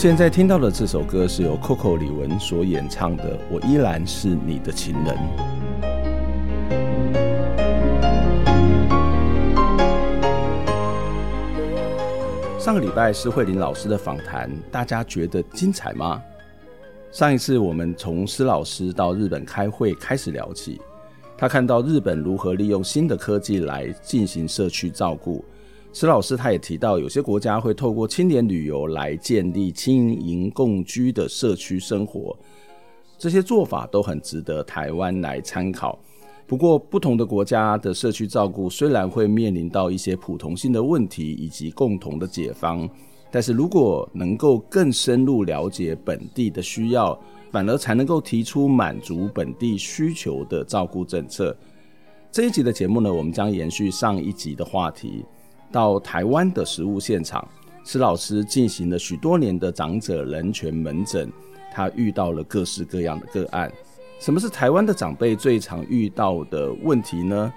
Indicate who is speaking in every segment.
Speaker 1: 现在听到的这首歌是由 Coco 李玟所演唱的《我依然是你的情人》。上个礼拜施慧玲老师的访谈，大家觉得精彩吗？上一次我们从施老师到日本开会开始聊起，他看到日本如何利用新的科技来进行社区照顾。施老师他也提到，有些国家会透过青年旅游来建立青银共居的社区生活，这些做法都很值得台湾来参考。不过，不同的国家的社区照顾虽然会面临到一些普同性的问题以及共同的解方，但是如果能够更深入了解本地的需要，反而才能够提出满足本地需求的照顾政策。这一集的节目呢，我们将延续上一集的话题。到台湾的实物现场，施老师进行了许多年的长者人权门诊，他遇到了各式各样的个案。什么是台湾的长辈最常遇到的问题呢？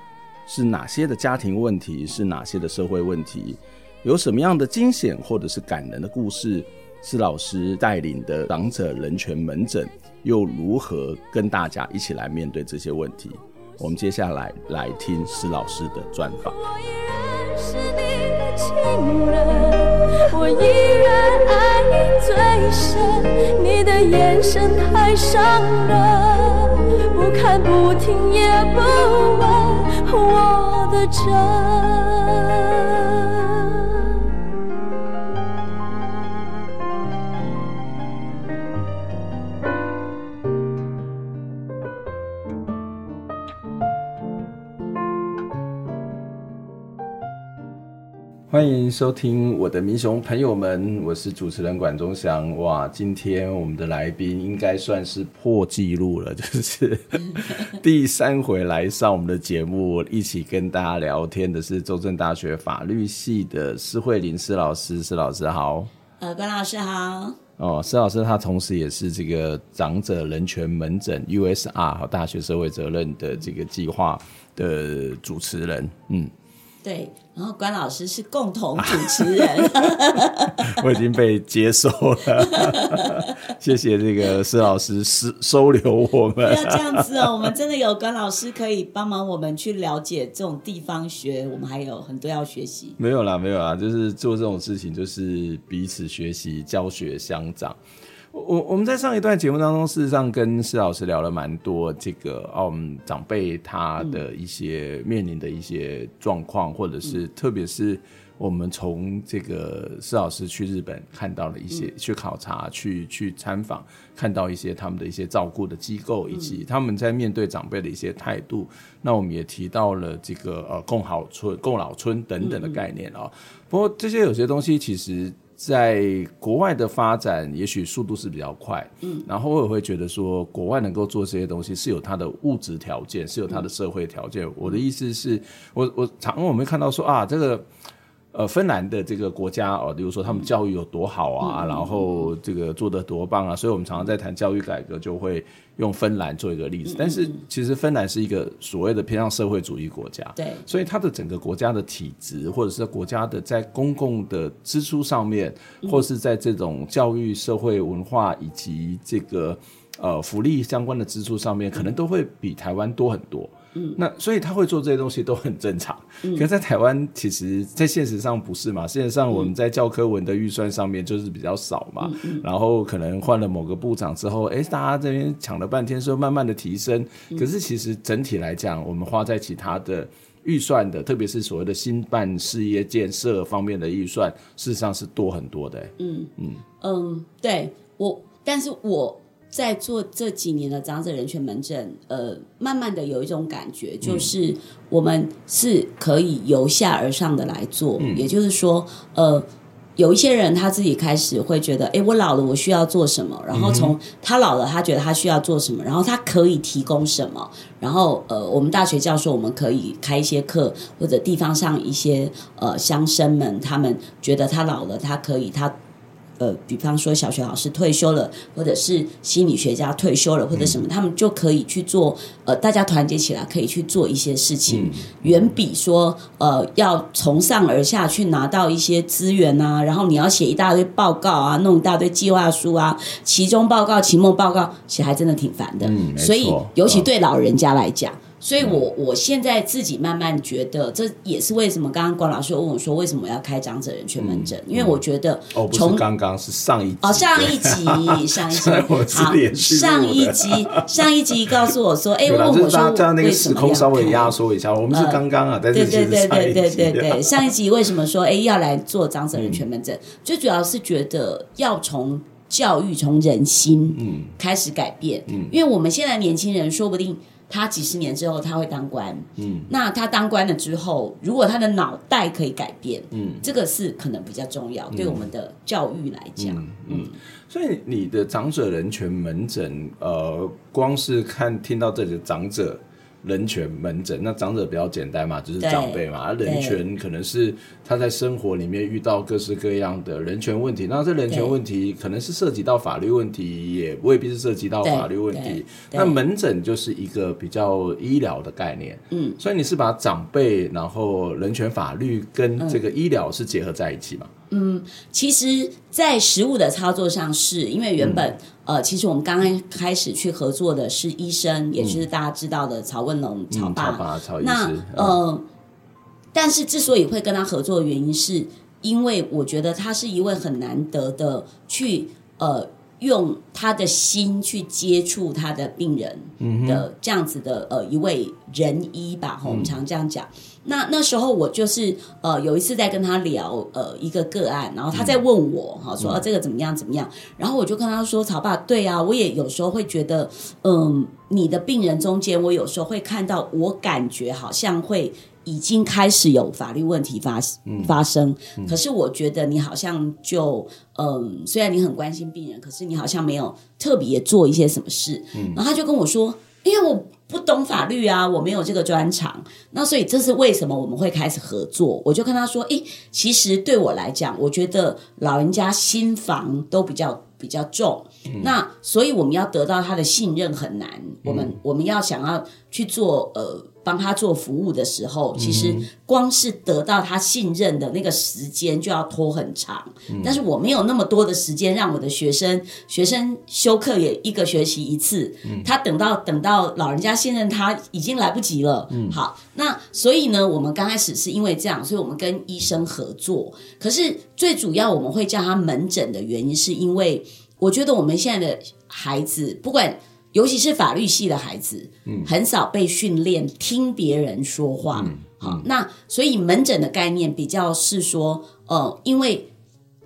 Speaker 1: 是哪些的家庭问题？是哪些的社会问题？有什么样的惊险或者是感人的故事？施老师带领的长者人权门诊又如何跟大家一起来面对这些问题？我们接下来来听施老师的专访。
Speaker 2: 是你的情人，我依然爱你最深，你的眼神太伤人，不看不听也不问我的真。
Speaker 1: 欢迎收听我的民雄朋友们，我是主持人管中祥。哇，今天我们的来宾应该算是破纪录了，就是 第三回来上我们的节目，一起跟大家聊天的是中正大学法律系的施慧玲施老师。施老师好，
Speaker 3: 呃，管老师好。
Speaker 1: 哦，施老师他同时也是这个长者人权门诊 USR 和大学社会责任的这个计划的主持人，嗯。
Speaker 3: 对，然后关老师是共同主持人，
Speaker 1: 我已经被接受了，谢谢这个施老师收收留我们。
Speaker 3: 不要这样子哦，我们真的有关老师可以帮忙我们去了解这种地方学，我们还有很多要学习。
Speaker 1: 没有啦，没有啦，就是做这种事情，就是彼此学习，教学相长。我我们在上一段节目当中，事实上跟施老师聊了蛮多这个，哦，我们，长辈他的一些面临的一些状况，或者是特别是我们从这个施老师去日本看到了一些，去考察、去去参访，看到一些他们的一些照顾的机构，以及他们在面对长辈的一些态度。那我们也提到了这个呃共好村、共老村等等的概念啊。不过这些有些东西其实。在国外的发展，也许速度是比较快，嗯，然后我也会觉得说，国外能够做这些东西是有它的物质条件，是有它的社会条件。我的意思是，我我常我们看到说啊，这个。呃，芬兰的这个国家哦，比如说他们教育有多好啊，嗯、然后这个做的多棒啊，所以我们常常在谈教育改革，就会用芬兰做一个例子。但是其实芬兰是一个所谓的偏向社会主义国家，对，所以它的整个国家的体制，或者是国家的在公共的支出上面，或是在这种教育、社会文化以及这个呃福利相关的支出上面，可能都会比台湾多很多。嗯，那所以他会做这些东西都很正常。嗯，可是在台湾，其实，在现实上不是嘛？现实上，我们在教科文的预算上面就是比较少嘛。嗯，然后可能换了某个部长之后，哎，大家这边抢了半天，说慢慢的提升。可是其实整体来讲，我们花在其他的预算的，特别是所谓的新办事业建设方面的预算，事实上是多很多的。嗯嗯嗯，
Speaker 3: 对我。但是我在做这几年的长者人权门诊，呃，慢慢的有一种感觉，就是我们是可以由下而上的来做，嗯、也就是说，呃。有一些人他自己开始会觉得，哎，我老了，我需要做什么？然后从他老了，他觉得他需要做什么？然后他可以提供什么？然后呃，我们大学教授我们可以开一些课，或者地方上一些呃乡绅们，他们觉得他老了，他可以他。呃，比方说小学老师退休了，或者是心理学家退休了，或者什么，嗯、他们就可以去做。呃，大家团结起来可以去做一些事情，嗯、远比说呃要从上而下去拿到一些资源啊，然后你要写一大堆报告啊，弄一大堆计划书啊，期中报告、期末报告，写还真的挺烦的。嗯，所以尤其对老人家来讲。嗯所以我，我我现在自己慢慢觉得，这也是为什么刚刚关老师问我说，为什么要开长者人权门诊？嗯、因为我觉得从，哦，不是刚刚是上一集。哦，上一集，上一集，好，上一集，上一集告诉我说，哎，问我说，这样那个时空稍微压缩一下，我们是刚刚啊，在这对对对对对对对，上一集为什么说，哎，要来做长者人权门诊？嗯、最主要是觉得要从教育、从人心嗯。开始改变，嗯，因为我们现在年轻人说不定。他几十年之后他会当官，嗯，那他当官了之后，如果他的脑袋可以改变，嗯，这个是可能比较重要，嗯、对我们的教育来讲，嗯，嗯，
Speaker 1: 所以你的长者人权门诊，呃，光是看听到这里的长者。人权门诊，那长者比较简单嘛，就是长辈嘛。人权可能是他在生活里面遇到各式各样的人权问题，那这人权问题可能是涉及到法律问题，也未必是涉及到法律问题。那门诊就是一个比较医疗的概念，嗯，所以你是把长辈，然后人权法律跟这个医疗是结合在一起嘛？
Speaker 3: 嗯，其实，在实物的操作上是，是因为原本、嗯、呃，其实我们刚刚开始去合作的是医生，嗯、也就是大家知道的曹文龙、曹爸、嗯、曹爸、曹医师。那呃，嗯、但是之所以会跟他合作的原因，是因为我觉得他是一位很难得的去呃。用他的心去接触他的病人的这样子的呃一位仁医吧，我们常这样讲。那那时候我就是呃有一次在跟他聊呃一个个案，然后他在问我哈说啊这个怎么样怎么样，然后我就跟他说曹爸，对啊，我也有时候会觉得嗯你的病人中间，我有时候会看到，我感觉好像会。已经开始有法律问题发发生，嗯嗯、可是我觉得你好像就嗯，虽然你很关心病人，可是你好像没有特别做一些什么事。嗯、然后他就跟我说：“因为我不懂法律啊，我没有这个专长。”那所以这是为什么我们会开始合作？我就跟他说：“诶，其实对我来讲，我觉得老人家心房都比较比较重，嗯、那所以我们要得到他的信任很难。嗯、我们我们要想要去做呃。”帮他做服务的时候，其实光是得到他信任的那个时间就要拖很长。嗯、但是我没有那么多的时间让我的学生，学生休课也一个学期一次，嗯、他等到等到老人家信任他已经来不及了。嗯、好，那所以呢，我们刚开始是因为这样，所以我们跟医生合作。可是最主要我们会叫他门诊的原因，是因为我觉得我们现在的孩子不管。尤其是法律系的孩子，嗯，很少被训练听别人说话，嗯，好，那所以门诊的概念比较是说，呃，因为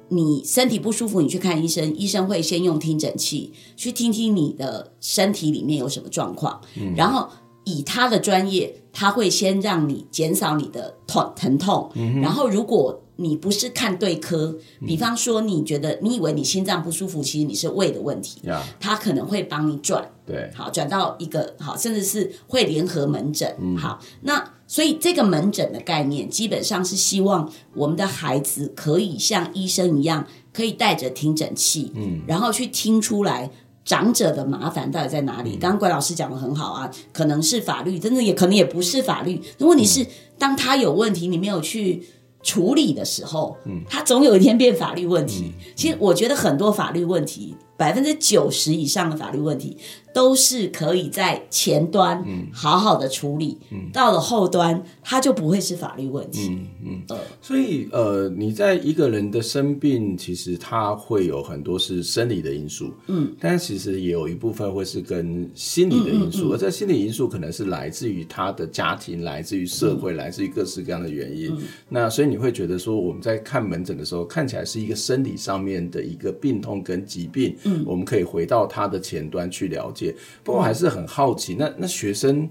Speaker 3: 你身体不舒服，你去看医生，医生会先用听诊器去听听你的身体里面有什么状况，嗯，然后以他的专业，他会先让你减少你的痛疼痛，嗯，然后如果你不是看对科，比方说你觉得你以为你心脏不舒服，其实你是胃的问题，嗯，他可能会帮你转。对，好，转到一个好，甚至是会联合门诊。嗯，好，那所以这个门诊的概念，基本上是希望我们的孩子可以像医生一样，可以带着听诊器，嗯，然后去听出来长者的麻烦到底在哪里。嗯，刚刚怪老师讲的很好啊，可能是法律，真的也可能也不是法律。问题是，当他有问题，你没有去处理的时候，嗯，他总有一天变法律问题。嗯，其实我觉得很多法律问题。百分之九十以上的法律问题都是可以在前端好好的处理，到了后端它就不会是法律问题。嗯嗯，呃、
Speaker 1: 所以呃，你在一个人的生病，其实它会有很多是生理的因素，嗯，但其实也有一部分会是跟心理的因素，嗯嗯嗯、而这心理因素可能是来自于他的家庭，来自于社会，嗯、来自于各式各样的原因。嗯、那所以你会觉得说，我们在看门诊的时候，看起来是一个生理上面的一个病痛跟疾病。嗯，我们可以回到他的前端去了解。不过我还是很好奇，那那学生，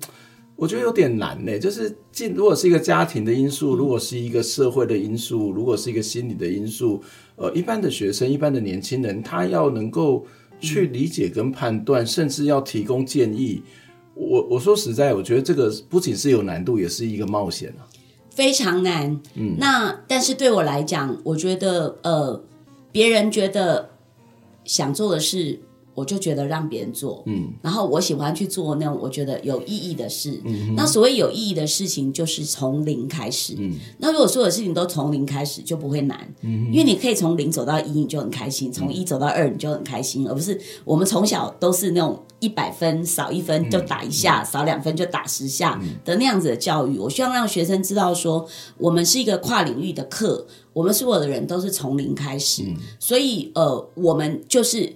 Speaker 1: 我觉得有点难呢。就是进，如果是一个家庭的因素，如果是一个社会的因素，如果是一个心理的因素，呃，一般的学生，一般的年轻人，他要能够去理解跟判断，甚至要提供建议。我我说实在，我觉得这个不仅是有难度，也是一个冒险啊，
Speaker 3: 非常难。嗯，那但是对我来讲，我觉得呃，别人觉得想做的事。我就觉得让别人做，嗯，然后我喜欢去做那种我觉得有意义的事。嗯，那所谓有意义的事情，就是从零开始。嗯，那如果所有事情都从零开始，就不会难。嗯，因为你可以从零走到一，你就很开心；从一走到二，你就很开心，而不是我们从小都是那种一百分少一分就打一下，少两分就打十下的那样子的教育。我希望让学生知道说，我们是一个跨领域的课，我们所有的人都是从零开始。所以呃，我们就是。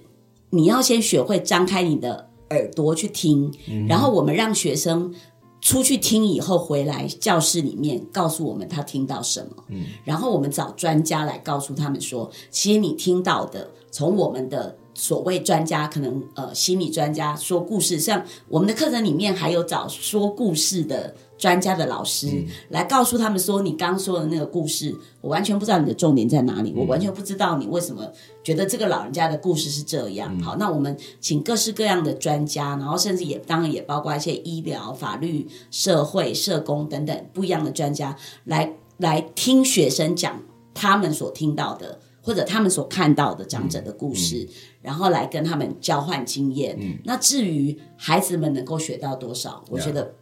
Speaker 3: 你要先学会张开你的耳朵去听，嗯，然后我们让学生出去听以后回来教室里面告诉我们他听到什么，嗯，然后我们找专家来告诉他们说，其实你听到的从我们的。所谓专家，可能呃心理专家说故事，像我们的课程里面还有找说故事的专家的老师、嗯、来告诉他们说，你刚说的那个故事，我完全不知道你的重点在哪里，嗯、我完全不知道你为什么觉得这个老人家的故事是这样。嗯、好，那我们请各式各样的专家，然后甚至也当然也包括一些医疗、法律、社会、社工等等不一样的专家来来听学生讲他们所听到的。或者他们所看到的长者的故事，然后来跟他们交换经验。嗯、那至于孩子们能够学到多少，我觉得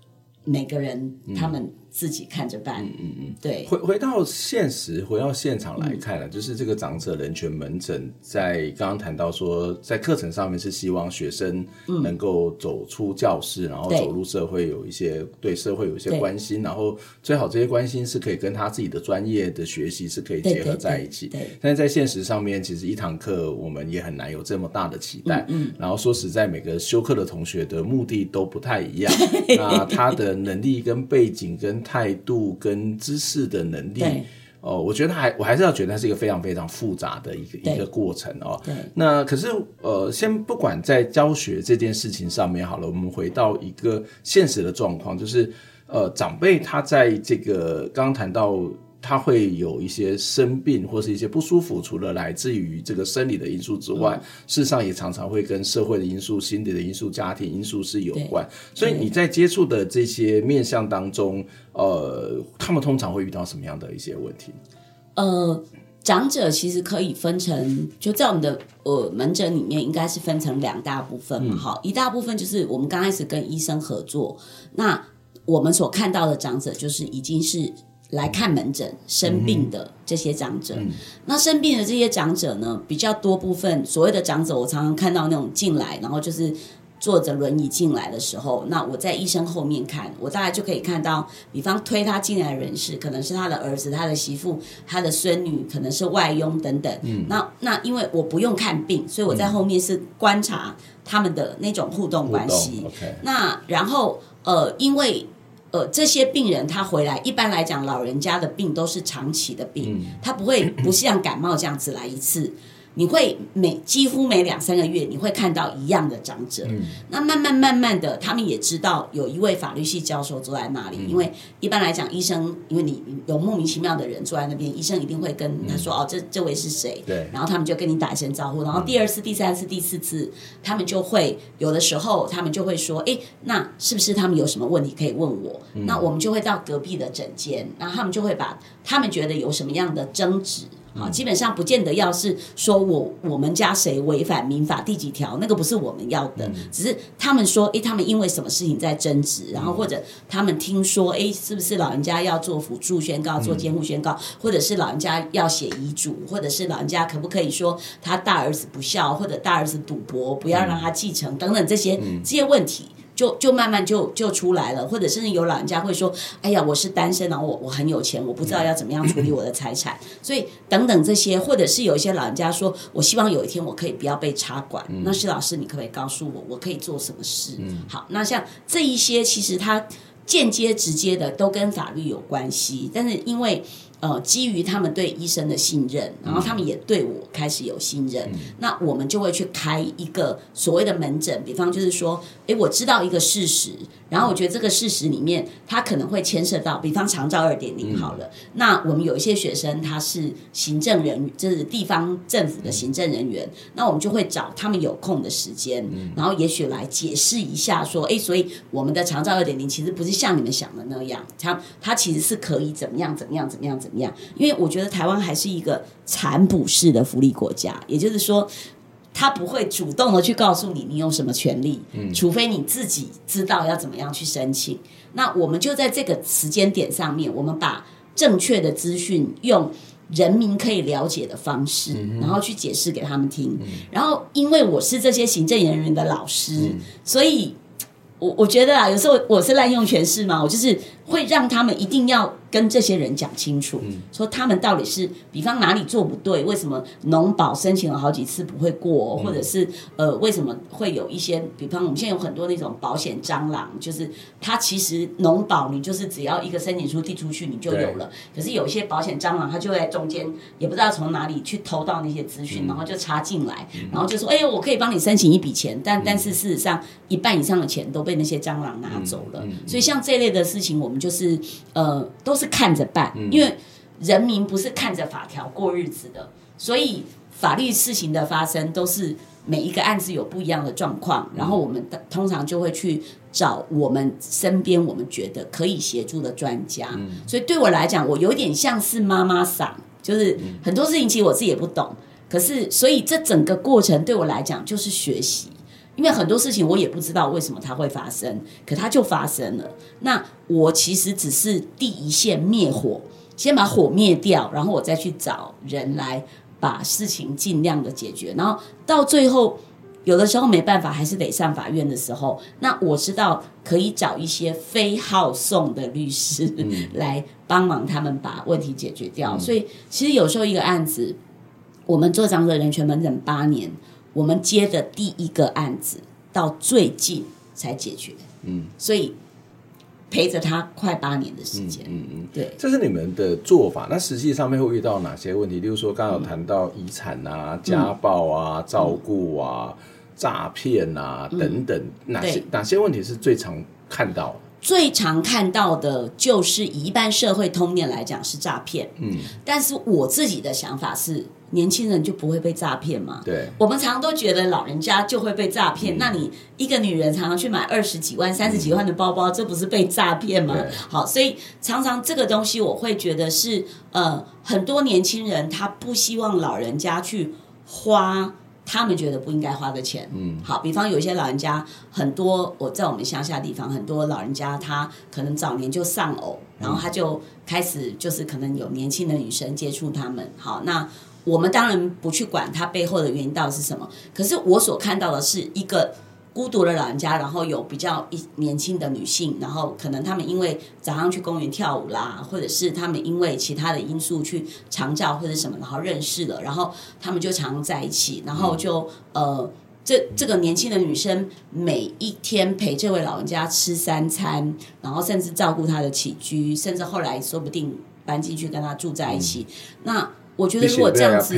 Speaker 3: 每个人他们。自己看着办。嗯嗯嗯，对。回
Speaker 1: 回到现实，回到现场来看了，嗯、就是这个长者人权门诊，在刚刚谈到说，在课程上面是希望学生能够走出教室，嗯、然后走入社会，有一些对社会有一些关心，然后最好这些关心是可以跟他自己的专业的学习是可以结合在一起。对，对，对，对。但是在现实上面，其实一堂课我们也很难有这么大的期待。嗯，嗯。然后说实在，每个修课的同学的目的都不太一样，那他的能力跟背景跟态度跟知识的能力，哦，我觉得还我还是要觉得它是一个非常非常复杂的一个一个过程哦。对，那可是呃，先不管在教学这件事情上面好了，我们回到一个现实的状况，就是呃，长辈他在这个刚刚谈到。他会有一些生病或是一些不舒服，除了来自于这个生理的因素之外，嗯、事实上也常常会跟社会的因素、心理的因素、家庭因素是有关。所以你在接触的这些面向当中，呃，他们通常会遇到什么样的一些问题？
Speaker 3: 呃，长者其实可以分成，就在我们的呃门诊里面，应该是分成两大部分嘛。好、嗯，一大部分就是我们刚开始跟医生合作，那我们所看到的长者就是已经是。来看门诊生病的这些长者，那生病的这些长者呢，比较多部分所谓的长者，我常常看到那种进来，然后就是坐着轮椅进来的时候，那我在医生后面看，我大概就可以看到，比方推他进来的人士，可能是他的儿子、他的媳妇、他的孙女，可能是外佣等等。嗯，那那因为我不用看病，所以我在后面是观察他们的那种互动关系。Okay、那然后呃，因为。呃，这些病人他回来，一般来讲，老人家的病都是长期的病，嗯、他不会不像感冒这样子来一次。你会每几乎每两三个月，你会看到一样的长者。嗯、那慢慢慢慢的，他们也知道有一位法律系教授坐在那里。嗯、因为一般来讲，医生因为你有莫名其妙的人坐在那边，医生一定会跟他说：“嗯、哦，这这位是谁？”对。然后他们就跟你打一声招呼。然后第二次、第三次、第四次，他们就会有的时候，他们就会说：“哎，那是不是他们有什么问题可以问我？”嗯、那我们就会到隔壁的诊间，然后他们就会把他们觉得有什么样的争执。啊，基本上不见得要是说我我们家谁违反民法第几条，那个不是我们要的，嗯、只是他们说，诶，他们因为什么事情在争执，然后或者他们听说，诶，是不是老人家要做辅助宣告、做监护宣告，嗯、或者是老人家要写遗嘱，或者是老人家可不可以说他大儿子不孝，或者大儿子赌博，不要让他继承、嗯、等等这些这些问题。就就慢慢就就出来了，或者甚至有老人家会说：“哎呀，我是单身，然后我我很有钱，我不知道要怎么样处理我的财产。” 所以等等这些，或者是有一些老人家说：“我希望有一天我可以不要被插管。嗯”那施老师，你可不可以告诉我，我可以做什么事？嗯、好，那像这一些，其实它间接、直接的都跟法律有关系，但是因为呃，基于他们对医生的信任，然后他们也对我开始有信任，嗯、那我们就会去开一个所谓的门诊。比方就是说，诶，我知道一个事实，然后我觉得这个事实里面，它可能会牵涉到，比方长照二点零好了。嗯、那我们有一些学生他是行政人员，就是地方政府的行政人员，嗯、那我们就会找他们有空的时间，嗯、然后也许来解释一下，说，诶，所以我们的长照二点零其实不是像你们想的那样，它它其实是可以怎么样怎么样怎么样怎么样。怎么样？因为我觉得台湾还是一个残补式的福利国家，也就是说，他不会主动的去告诉你你有什么权利，嗯，除非你自己知道要怎么样去申请。那我们就在这个时间点上面，我们把正确的资讯用人民可以了解的方式，嗯，然后去解释给他们听。嗯，然后，因为我是这些行政人员的老师，嗯，所以我我觉得啊，有时候我是滥用权势嘛，我就是会让他们一定要。跟这些人讲清楚，说他们到底是，比方哪里做不对，为什么农保申请了好几次不会过，或者是呃为什么会有一些，比方我们现在有很多那种保险蟑螂，就是它其实农保你就是只要一个申请书递出去你就有了，可是有一些保险蟑螂它就在中间，也不知道从哪里去偷到那些资讯，然后就插进来，然后就说哎呦我可以帮你申请一笔钱，但但是事实上一半以上的钱都被那些蟑螂拿走了，所以像这类的事情我们就是呃都。是看着办，因为人民不是看着法条过日子的，所以法律事情的发生都是每一个案子有不一样的状况，然后我们通常就会去找我们身边我们觉得可以协助的专家。所以对我来讲，我有点像是妈妈桑，就是很多事情其实我自己也不懂，可是所以这整个过程对我来讲就是学习。因为很多事情我也不知道为什么它会发生，可它就发生了。那我其实只是第一线灭火，先把火灭掉，然后我再去找人来把事情尽量的解决。然后到最后，有的时候没办法，还是得上法院的时候，那我知道可以找一些非好送的律师来帮忙他们把问题解决掉。所以其实有时候一个案子，我们做长者人权门诊八年。我们接的第一个案子到最近才解决，嗯，所以陪着他快八年的时间，嗯嗯，对，
Speaker 1: 这是你们的做法。那实际上面会遇到哪些问题？例如说，刚刚有谈到遗产啊、嗯、家暴啊、照顾啊、诈骗啊等等，哪些哪些问题是最常看到？
Speaker 3: 最常看到的就是以一般社会通念来讲是诈骗，嗯，但是我自己的想法是。年轻人就不会被诈骗嘛？
Speaker 1: 对，
Speaker 3: 我们常常都觉得老人家就会被诈骗。嗯、那你一个女人常常去买二十几万、三十几万的包包，嗯、这不是被诈骗吗？好，所以常常这个东西我会觉得是呃，很多年轻人他不希望老人家去花他们觉得不应该花的钱。嗯，好，比方有一些老人家，很多我在我们乡下地方，很多老人家他可能早年就丧偶，然后他就开始就是可能有年轻的女生接触他们。好，那。我们当然不去管他背后的原因到底是什么，可是我所看到的是一个孤独的老人家，然后有比较一年轻的女性，然后可能他们因为早上去公园跳舞啦，或者是他们因为其他的因素去长照或者什么，然后认识了，然后他们就常在一起，然后就呃，这这个年轻的女生每一天陪这位老人家吃三餐，然后甚至照顾他的起居，甚至后来说不定搬进去跟他住在一起，嗯、那。我觉得如果这样子，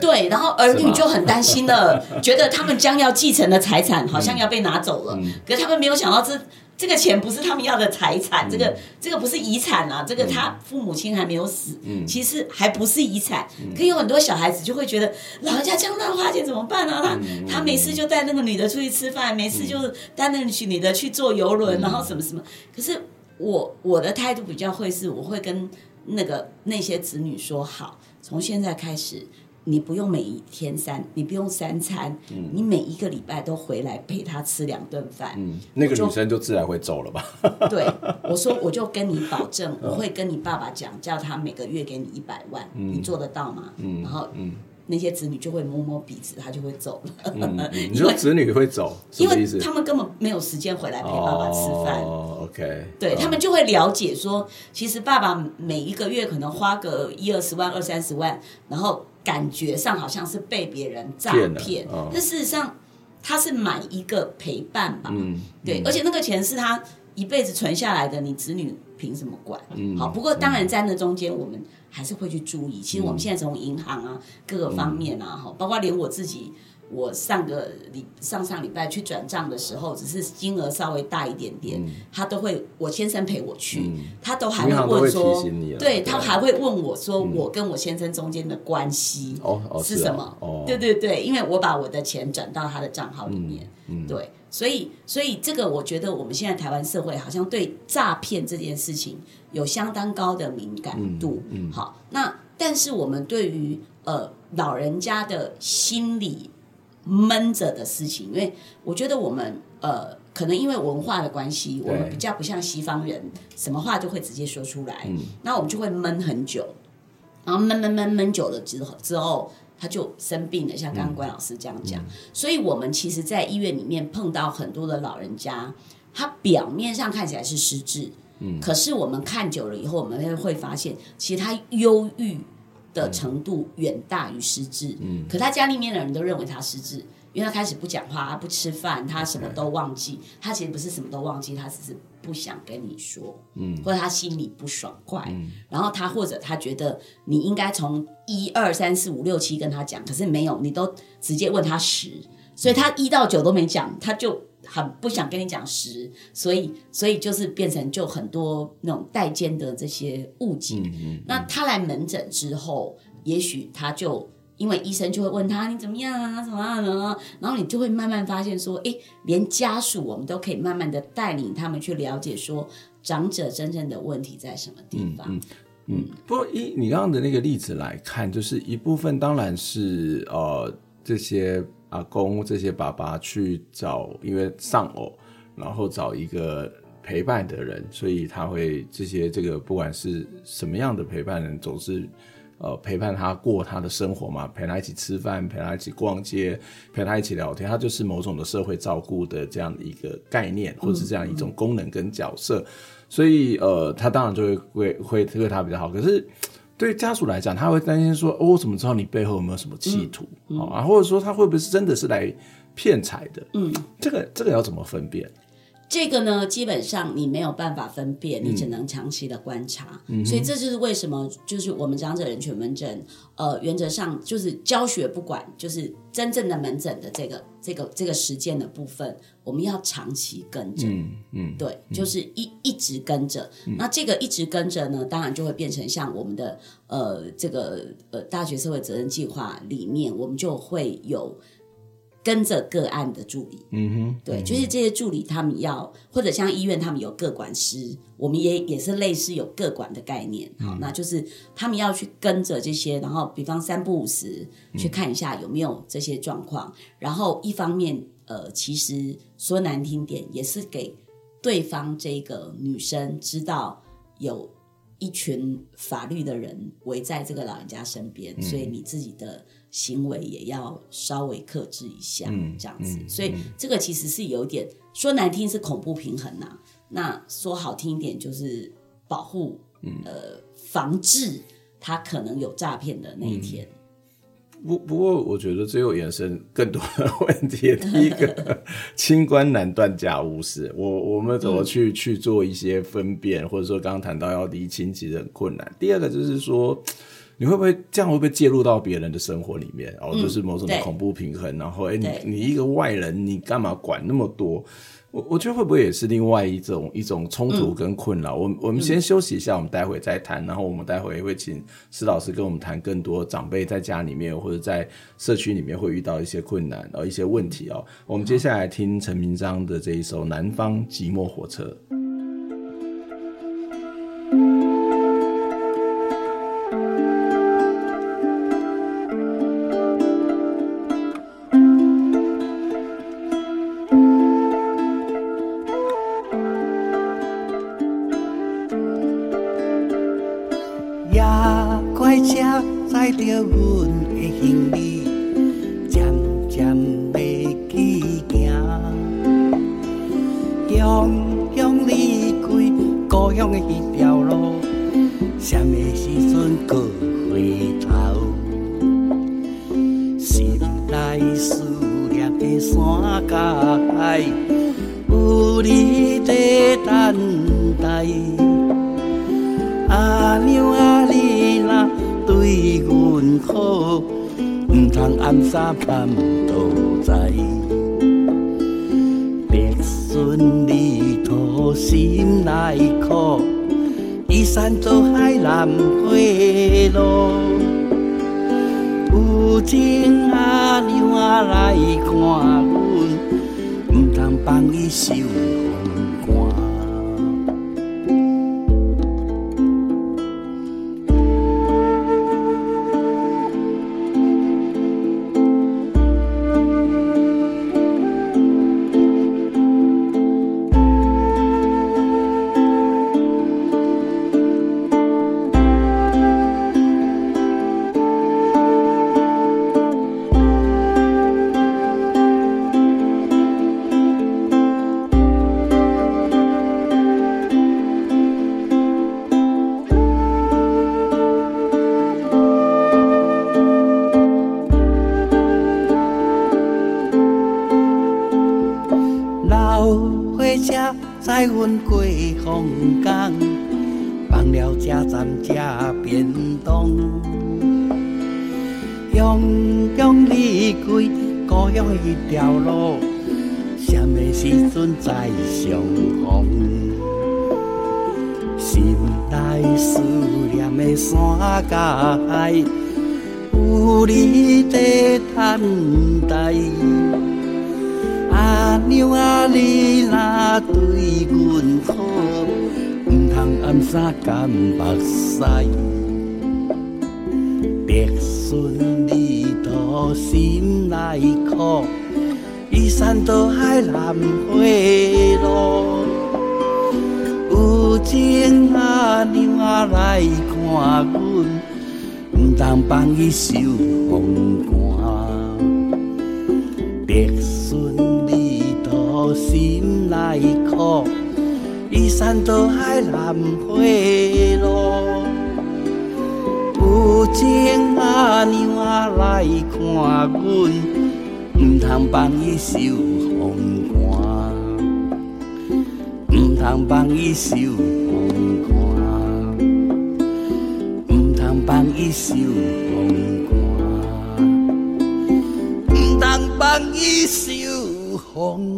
Speaker 3: 对，然后儿女就很担心了，觉得他们将要继承的财产好像要被拿走了。可是他们没有想到，这这个钱不是他们要的财产，这个这个不是遗产啊，这个他父母亲还没有死，其实还不是遗产。可以有很多小孩子就会觉得，老人家这样乱花钱怎么办呢？他他没事就带那个女的出去吃饭，每次就带那个女的去坐游轮，然后什么什么。可是我我的态度比较会是，我会跟。那个那些子女说好，从现在开始，你不用每一天三，你不用三餐，嗯、你每一个礼拜都回来陪他吃两顿饭。嗯，
Speaker 1: 那个女生就自然会走了吧？
Speaker 3: 对，我说我就跟你保证，我会跟你爸爸讲，叫他每个月给你一百万，嗯、你做得到吗？嗯，然后嗯。那些子女就会摸摸鼻子，他就会走了。
Speaker 1: 嗯嗯、你说子女会走，
Speaker 3: 因为他们根本没有时间回来陪爸爸吃饭。
Speaker 1: 哦，OK，
Speaker 3: 对、哦、他们就会了解说，其实爸爸每一个月可能花个一二十万、二三十万，然后感觉上好像是被别人诈骗，但、哦、事实上他是买一个陪伴吧。嗯，对，嗯、而且那个钱是他一辈子存下来的，你子女凭什么管？嗯，好。不过当然在那中间，我们还是会去注意。其实我们现在从银行啊各个方面啊，哈，包括连我自己。我上个礼上上礼拜去转账的时候，只是金额稍微大一点点，嗯、他都会我先生陪我去，嗯、他都还会问说，对，对他还会问我说，我跟我先生中间的关系是什么？嗯哦哦、对对对，因为我把我的钱转到他的账号里面，对，所以所以这个我觉得我们现在台湾社会好像对诈骗这件事情有相当高的敏感度，嗯嗯、好，那但是我们对于呃老人家的心理。闷着的事情，因为我觉得我们呃，可能因为文化的关系，我们比较不像西方人，什么话就会直接说出来，嗯、那我们就会闷很久，然后闷闷闷闷久了之后，之后他就生病了，像刚刚关老师这样讲，嗯、所以我们其实，在医院里面碰到很多的老人家，他表面上看起来是失智，嗯，可是我们看久了以后，我们会发现，其实他忧郁。的程度远大于失智，嗯，可他家里面的人都认为他失智，因为他开始不讲话，他不吃饭，他什么都忘记。他其实不是什么都忘记，他只是不想跟你说，嗯，或者他心里不爽快，嗯，然后他或者他觉得你应该从一二三四五六七跟他讲，可是没有，你都直接问他十，所以他一到九都没讲，他就。很不想跟你讲十，所以所以就是变成就很多那种代间的这些误解。嗯嗯、那他来门诊之后，也许他就因为医生就会问他你怎么样啊，什么样的，然后你就会慢慢发现说，哎，连家属我们都可以慢慢的带领他们去了解说长者真正的问题在什么地方。嗯，嗯，
Speaker 1: 不过以你刚刚的那个例子来看，就是一部分当然是呃这些。阿公这些爸爸去找，因为丧偶，然后找一个陪伴的人，所以他会这些这个不管是什么样的陪伴人，总是呃陪伴他过他的生活嘛，陪他一起吃饭，陪他一起逛街，陪他一起聊天，他就是某种的社会照顾的这样的一个概念，或是这样一种功能跟角色，嗯嗯、所以呃，他当然就会会会对他比较好，可是。对家属来讲，他会担心说：“哦，我怎么知道你背后有没有什么企图？嗯嗯、啊，或者说他会不会是真的是来骗财的？”嗯，这个这个要怎么分辨？
Speaker 3: 这个呢，基本上你没有办法分辨，你只能长期的观察。嗯，所以这就是为什么，就是我们长者人权门诊，呃，原则上就是教学不管，就是真正的门诊的这个这个这个实践的部分，我们要长期跟着。嗯嗯，对，就是一一直跟着。那这个一直跟着呢，当然就会变成像我们的呃这个呃大学社会责任计划里面，我们就会有。跟着个案的助理，嗯哼，对，就是这些助理，他们要或者像医院，他们有个管师，我们也也是类似有个管的概念，好，嗯，那就是他们要去跟着这些，然后比方三不五时去看一下有没有这些状况，嗯，然后一方面，呃，其实说难听点，也是给对方这个女生知道有一群法律的人围在这个老人家身边，嗯，所以你自己的。行为也要稍微克制一下，嗯、这样子，嗯、所以这个其实是有点说难听是恐怖平衡呐、啊，那说好听一点就是保护，嗯、呃，防治他可能有诈骗的那一天。
Speaker 1: 嗯、不不过，我觉得最后延伸更多的问题。第一个，清官难断家务事，我我们怎么去、嗯、去做一些分辨，或者说刚刚谈到要厘清，其实很困难。第二个就是说。你会不会这样？会不会介入到别人的生活里面？然后、就是某种的恐怖平衡。对然后，哎，你你一个外人，你干嘛管那么多？我我觉得会不会也是另外一种一种冲突跟困扰？嗯、我我们先休息一下，我们待会再谈。然后我们待会也会请施老师跟我们谈更多长辈在家里面或者在社区里面会遇到一些困难，然后一些问题哦。我们接下来听陈明章的这一首《南方寂寞火
Speaker 4: 车》。情阿娘啊来看阮，毋通放伊受风寒，毋通放伊受风寒，毋通放伊受风寒，毋通放伊受风。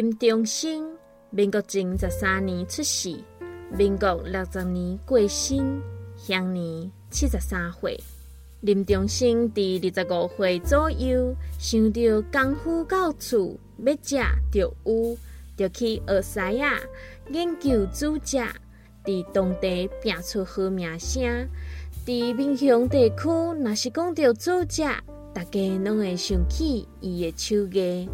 Speaker 5: 林中生，民国前十三年出世，民国六十年过身，享年七十三岁。林中生伫二十五岁左右，想到功夫到厝要食就有，就去学师仔研究煮食，伫当地拼出好名声。伫民雄地区，若是讲到煮食，大家拢会想起伊的手艺。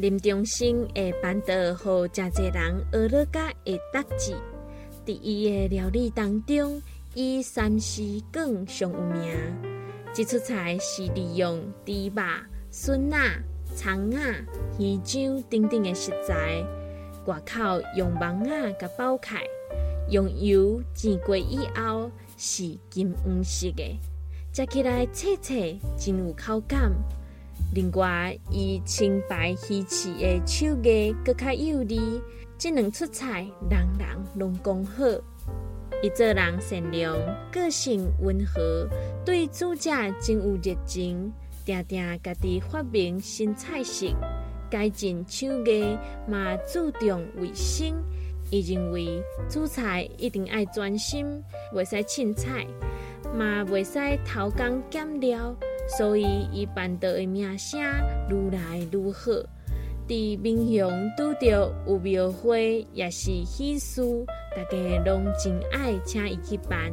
Speaker 5: 林中生会办得予真侪人学了甲会答字，伫伊的料理当中，以三丝卷上有名。这出菜是利用猪肉、笋仔、葱仔、鱼浆等等的食材，外口用网仔甲包开，用油煎过以后是金黄色的，食起来脆脆，真有口感。另外，伊清白鱼翅的手艺更较有利。这两出菜人人拢讲好。伊做人善良，个性温和，对煮食真有热情，常常家己发明新菜式，改进手艺嘛注重卫生。伊认为煮菜一定爱专心，袂使凊彩，嘛袂使偷工减料。所以，伊办道的名声愈来愈好。伫民雄拄着有庙会，也是喜事，大家拢真爱请伊去办。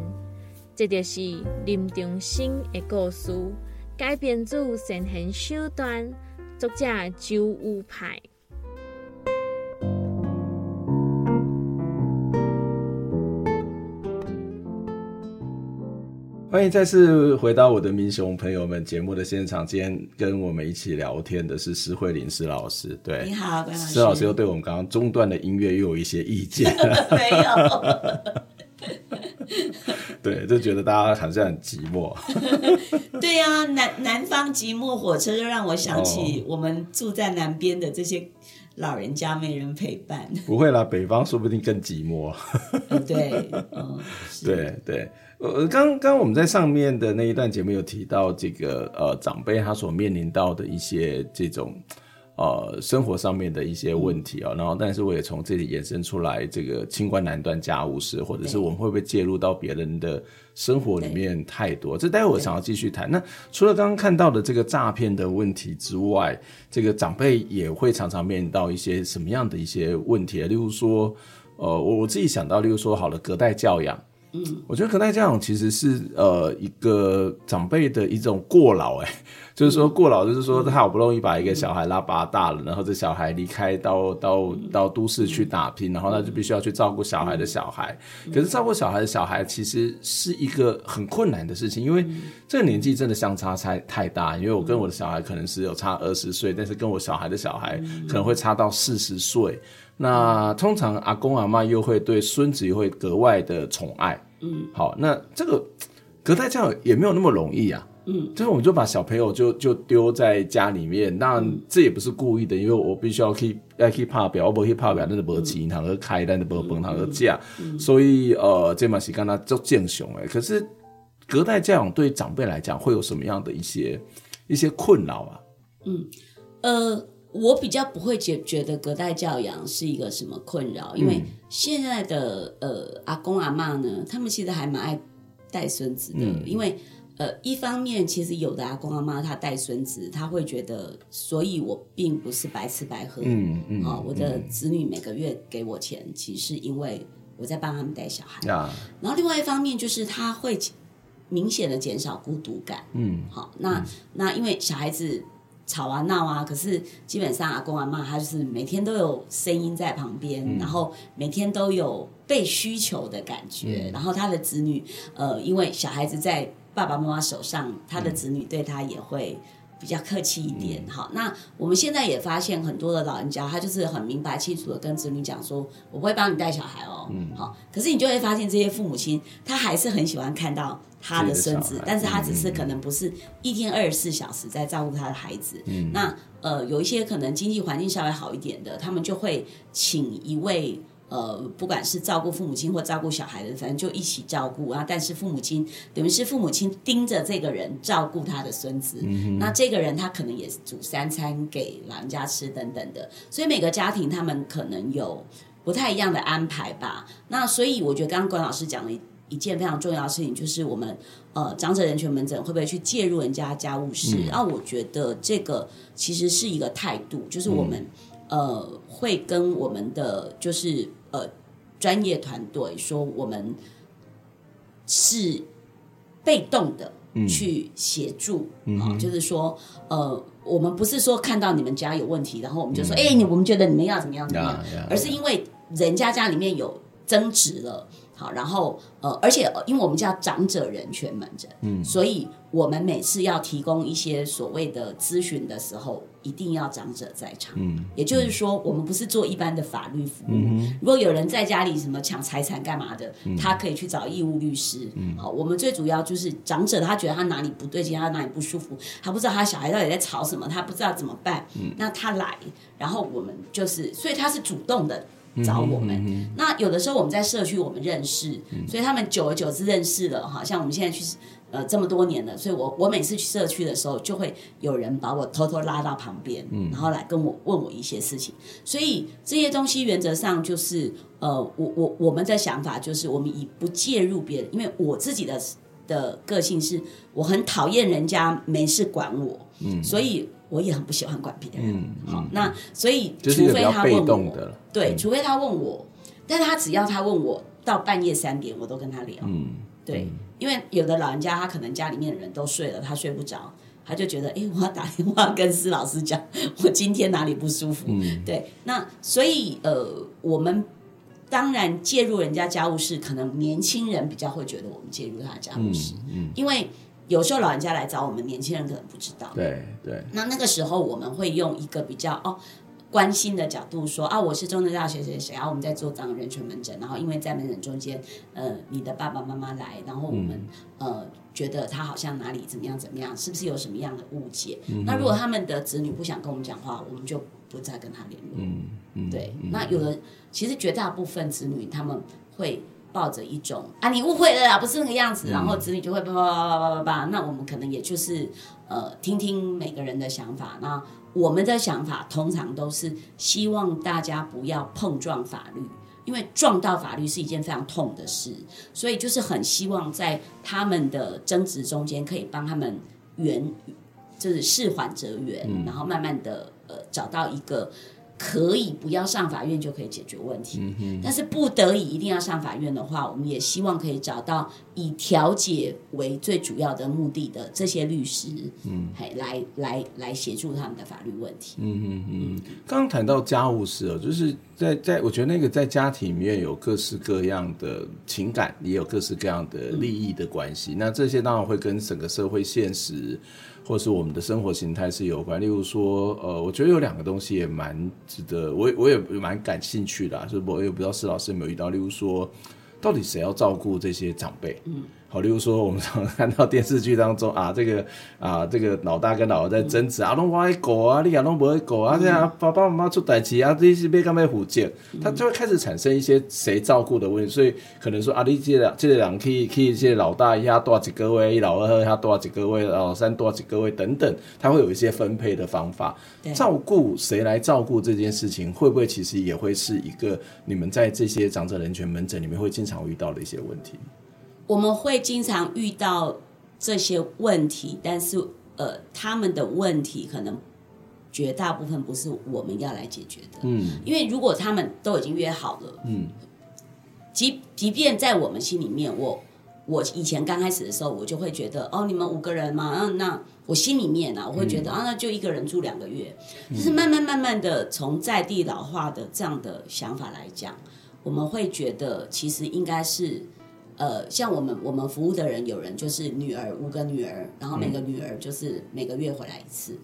Speaker 5: 这就是林中生的故事，改编自神行手段，作者周武派。
Speaker 1: 欢迎再次回到我的民雄朋友们节目的现场。今天跟我们一起聊天的是施慧玲施老师。对，
Speaker 3: 你好，施老师。
Speaker 1: 施老师又对我们刚刚中断的音乐又有一些意见。
Speaker 3: 没有。
Speaker 1: 对，就觉得大家好像很寂寞。
Speaker 3: 对呀、啊，南南方寂寞火车就让我想起我们住在南边的这些老人家没人陪伴。
Speaker 1: 不会啦，北方说不定更寂寞。
Speaker 3: 对，嗯，
Speaker 1: 对对。呃，刚刚我们在上面的那一段节目有提到这个呃长辈他所面临到的一些这种呃生活上面的一些问题啊、喔，然后但是我也从这里延伸出来这个清官难断家务事，或者是我们会不会介入到别人的生活里面太多？这待会我想要继续谈。那除了刚刚看到的这个诈骗的问题之外，这个长辈也会常常面临到一些什么样的一些问题？例如说，呃，我我自己想到，例如说，好了，隔代教养。嗯，我觉得可耐教养其实是呃一个长辈的一种过劳，哎，就是说过劳，就是说他好不容易把一个小孩拉拔大了，然后这小孩离开到到到都市去打拼，然后他就必须要去照顾小孩的小孩。可是照顾小孩的小孩其实是一个很困难的事情，因为这个年纪真的相差太太大。因为我跟我的小孩可能是有差二十岁，但是跟我小孩的小孩可能会差到四十岁。那通常阿公阿妈又会对孙子又会格外的宠爱，嗯，好，那这个隔代教养也没有那么容易啊，嗯，就是我们就把小朋友就就丢在家里面，那这也不是故意的，因为我必须要去要去怕表，我不去怕表，那是没钱，他和开，但是没饭，他和架，所以呃，这嘛是跟他做建雄哎，可是隔代教养对长辈来讲会有什么样的一些一些困扰啊？
Speaker 3: 嗯，呃。我比较不会觉觉得隔代教养是一个什么困扰，因为现在的呃阿公阿妈呢，他们其实还蛮爱带孙子的，嗯、因为呃一方面其实有的阿公阿妈他带孙子，他会觉得，所以我并不是白吃白喝，嗯嗯，啊、哦，我的子女每个月给我钱，其实是因为我在帮他们带小孩，嗯、然后另外一方面就是他会明显的减少孤独感，嗯，好，那、嗯、那因为小孩子。吵啊闹啊，可是基本上阿公阿妈他就是每天都有声音在旁边，嗯、然后每天都有被需求的感觉，嗯、然后他的子女，呃，因为小孩子在爸爸妈妈手上，他的子女对他也会。比较客气一点，嗯、好。那我们现在也发现很多的老人家，他就是很明白清楚的跟子女讲说，我不会帮你带小孩哦，嗯，好。可是你就会发现这些父母亲，他还是很喜欢看到他的孙子，但是他只是可能不是一天二十四小时在照顾他的孩子。嗯，那呃，有一些可能经济环境稍微好一点的，他们就会请一位。呃，不管是照顾父母亲或照顾小孩的，反正就一起照顾啊。但是父母亲等于是父母亲盯着这个人照顾他的孙子，嗯、那这个人他可能也是煮三餐给老人家吃等等的。所以每个家庭他们可能有不太一样的安排吧。那所以我觉得刚刚关老师讲了一一件非常重要的事情，就是我们呃长者人权门诊会不会去介入人家家务事？那、嗯、我觉得这个其实是一个态度，就是我们、嗯、呃会跟我们的就是。呃，专业团队说我们是被动的去协助啊、就是说，呃，我们不是说看到你们家有问题，然后我们就说，哎、嗯，你、欸、我们觉得你们要怎么样怎么样，嗯、而是因为人家家里面有争执了。好，然后呃，而且因为我们叫长者人权门诊，嗯，所以我们每次要提供一些所谓的咨询的时候，一定要长者在场，嗯，也就是说，我们不是做一般的法律服务。嗯，如果有人在家里什么抢财产干嘛的，嗯，他可以去找义务律师。嗯，好，我们最主要就是长者，他觉得他哪里不对劲，他哪里不舒服，他不知道他小孩到底在吵什么，他不知道怎么办。嗯，那他来，然后我们就是，所以他是主动的。找我们，嗯嗯嗯、那有的时候我们在社区我们认识，嗯、所以他们久而久之认识了哈，像我们现在去呃这么多年了，所以我我每次去社区的时候，就会有人把我偷偷拉到旁边，嗯、然后来跟我问我一些事情，所以这些东西原则上就是呃，我我我们的想法就是我们以不介入别人，因为我自己的的个性是我很讨厌人家没事管我，嗯，所以。我也很不喜欢管别人。
Speaker 1: 嗯嗯
Speaker 3: 好，那所以除非他问我，对，
Speaker 1: 嗯。
Speaker 3: 除非他问我，但他只要他问我到半夜三点，我都跟他聊。
Speaker 1: 嗯，
Speaker 3: 对，因为有的老人家他可能家里面的人都睡了，他睡不着，他就觉得，哎，我要打电话跟施老师讲，我今天哪里不舒服。
Speaker 1: 嗯。
Speaker 3: 对，那所以呃，我们当然介入人家家务事，可能年轻人比较会觉得我们介入他的家务事，
Speaker 1: 嗯，
Speaker 3: 因为有时候老人家来找我们，年轻人可能不知道。
Speaker 1: 对对，
Speaker 3: 那那个时候我们会用一个比较哦关心的角度说啊，我是中正大学谁谁谁啊，我们在做长人权门诊，然后因为在门诊中间，呃，你的爸爸妈妈来，然后我们、呃觉得他好像哪里怎么样怎么样，是不是有什么样的误解？那如果他们的子女不想跟我们讲话，我们就不再跟他联络。
Speaker 1: 嗯嗯，
Speaker 3: 对，那有的其实绝大部分子女他们会抱着一种啊，你误会了啦，不是那个样子，然后子女就会叭叭叭叭叭叭叭，那我们可能也就是呃听听每个人的想法，那我们的想法通常都是希望大家不要碰撞法律。因为撞到法律是一件非常痛的事，所以就是很希望在他们的争执中间可以帮他们圆，就是事缓则圆，
Speaker 1: 嗯
Speaker 3: 然后慢慢的呃找到一个可以不要上法院就可以解决问题。
Speaker 1: 嗯
Speaker 3: 但是不得已一定要上法院的话，我们也希望可以找到以调解为最主要的目的的这些律师，嗯，来来来协助他们的法律问题。
Speaker 1: 嗯嗯嗯，刚刚谈到家务事哦，就是在在，我觉得那个在家庭里面有各式各样的情感，也有各式各样的利益的关系。那这些当然会跟整个社会现实，或是我们的生活形态是有关。例如说，呃，我觉得有两个东西也蛮值得，我我也蛮感兴趣的，就是我也不知道施老师有没有遇到，例如说，到底谁要照顾这些长辈？嗯。好，例如说，我们常看到电视剧当中啊，这个啊，这个老大跟老二在争执、嗯、啊，拢我爱狗啊，你也拢不会狗啊，这样爸爸妈妈出代志啊，这些被干被唬贱，他就会开始产生一些谁照顾的问题，所以可能说啊，你这两这两可以可以，这老大一下多少几个位，老二一下多少几个位，老三多少几个位等等，他会有一些分配的方法，照顾谁来照顾这件事情，会不会其实也会是一个你们在这些长者人权门诊里面会经常遇到的一些问题？
Speaker 3: 我们会经常遇到这些问题，但是呃，他们的问题可能绝大部分不是我们要来解决的。
Speaker 1: 嗯，
Speaker 3: 因为如果他们都已经约好了，
Speaker 1: 嗯，
Speaker 3: 即即便在我们心里面，我我以前刚开始的时候，我就会觉得哦，你们五个人嘛，那那我心里面呢、啊，我会觉得、嗯、啊，那就一个人住两个月。就是慢慢慢慢的从在地老化的这样的想法来讲，我们会觉得其实应该是。呃，像我们我们服务的人，有人就是女儿五个女儿，然后每个女儿就是每个月回来一次。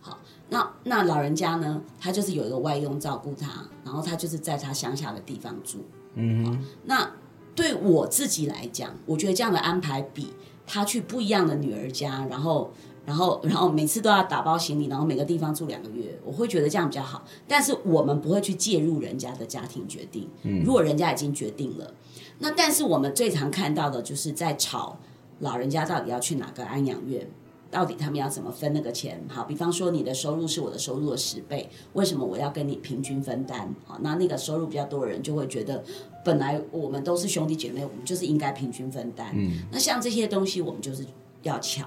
Speaker 3: 好，那那老人家呢，他就是有一个外佣照顾他，然后他就是在他乡下的地方住。
Speaker 1: 嗯，
Speaker 3: 那对我自己来讲，我觉得这样的安排比他去不一样的女儿家，然后然后然后每次都要打包行李，然后每个地方住两个月，我会觉得这样比较好。但是我们不会去介入人家的家庭决定。嗯，如果人家已经决定了。那但是我们最常看到的就是在吵老人家到底要去哪个安养院，到底他们要怎么分那个钱？好，比方说你的收入是我的收入的十倍，为什么我要跟你平均分担？好，那那个收入比较多的人就会觉得，本来我们都是兄弟姐妹，我们就是应该平均分担。嗯，那像这些东西，我们就是要瞧。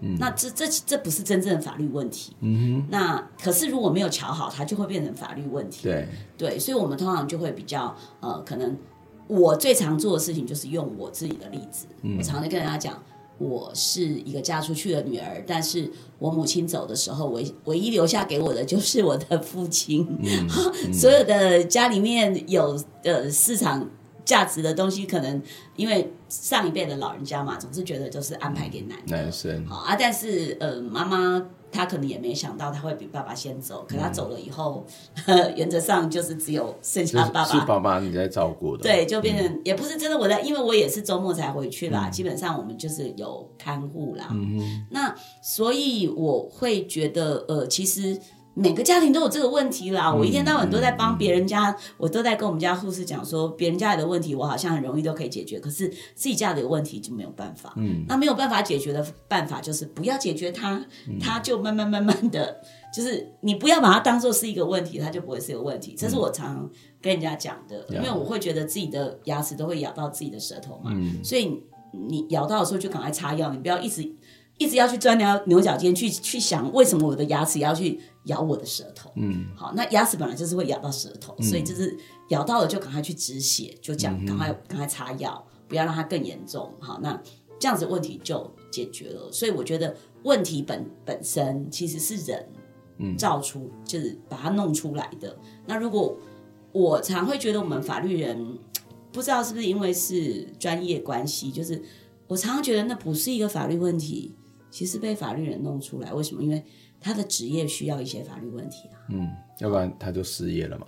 Speaker 3: 嗯，那这这这不是真正的法律问题。嗯哼，那可是如果没有瞧好，它就会变成法律问题。
Speaker 1: 对
Speaker 3: 对，所以我们通常就会比较呃可能。我最常做的事情就是用我自己的例子。嗯、我常常跟人家讲，我是一个嫁出去的女儿，但是我母亲走的时候，唯唯一留下给我的就是我的父亲。嗯 嗯、所有的家里面有呃市场价值的东西，可能因为上一辈的老人家嘛，总是觉得就是安排给男的
Speaker 1: 男生。
Speaker 3: 好啊，但是呃妈妈。他可能也没想到他会比爸爸先走，可他走了以后，嗯、原则上就是只有剩下爸爸。
Speaker 1: 是，是爸爸你在照顾的。
Speaker 3: 对，就变成、嗯、也不是真的我在，因为我也是周末才回去啦。
Speaker 1: 嗯、
Speaker 3: 基本上我们就是有看护啦。
Speaker 1: 嗯。
Speaker 3: 那所以我会觉得，呃，其实。每个家庭都有这个问题啦，我一天到晚都在帮别人家，我都在跟我们家护士讲说，别人家里的问题我好像很容易都可以解决，可是自己家里的问题就没有办法。嗯，那没有办法解决的办法就是不要解决它，嗯、它就慢慢慢慢的，就是你不要把它当做是一个问题，它就不会是一个问题。这是我常常跟人家讲的，嗯、因为我会觉得自己的牙齿都会咬到自己的舌头嘛，嗯、所以你咬到的时候就赶快擦药，你不要一直。一直要去钻牛牛角尖，去去想为什么我的牙齿要去咬我的舌头。嗯，好，那牙齿本来就是会咬到舌头，嗯、所以就是咬到了就赶快去止血，就这样，赶快赶快擦药，不要让它更严重。好，那这样子问题就解决了。所以我觉得问题本本身其实是人嗯造出，嗯、就是把它弄出来的。那如果我常会觉得我们法律人 不知道是不是因为是专业关系，就是我常常觉得那不是一个法律问题。其实被法律人弄出来，为什么？因为他的职业需要一些法律问题啊。
Speaker 1: 嗯，要不然他就失业了嘛。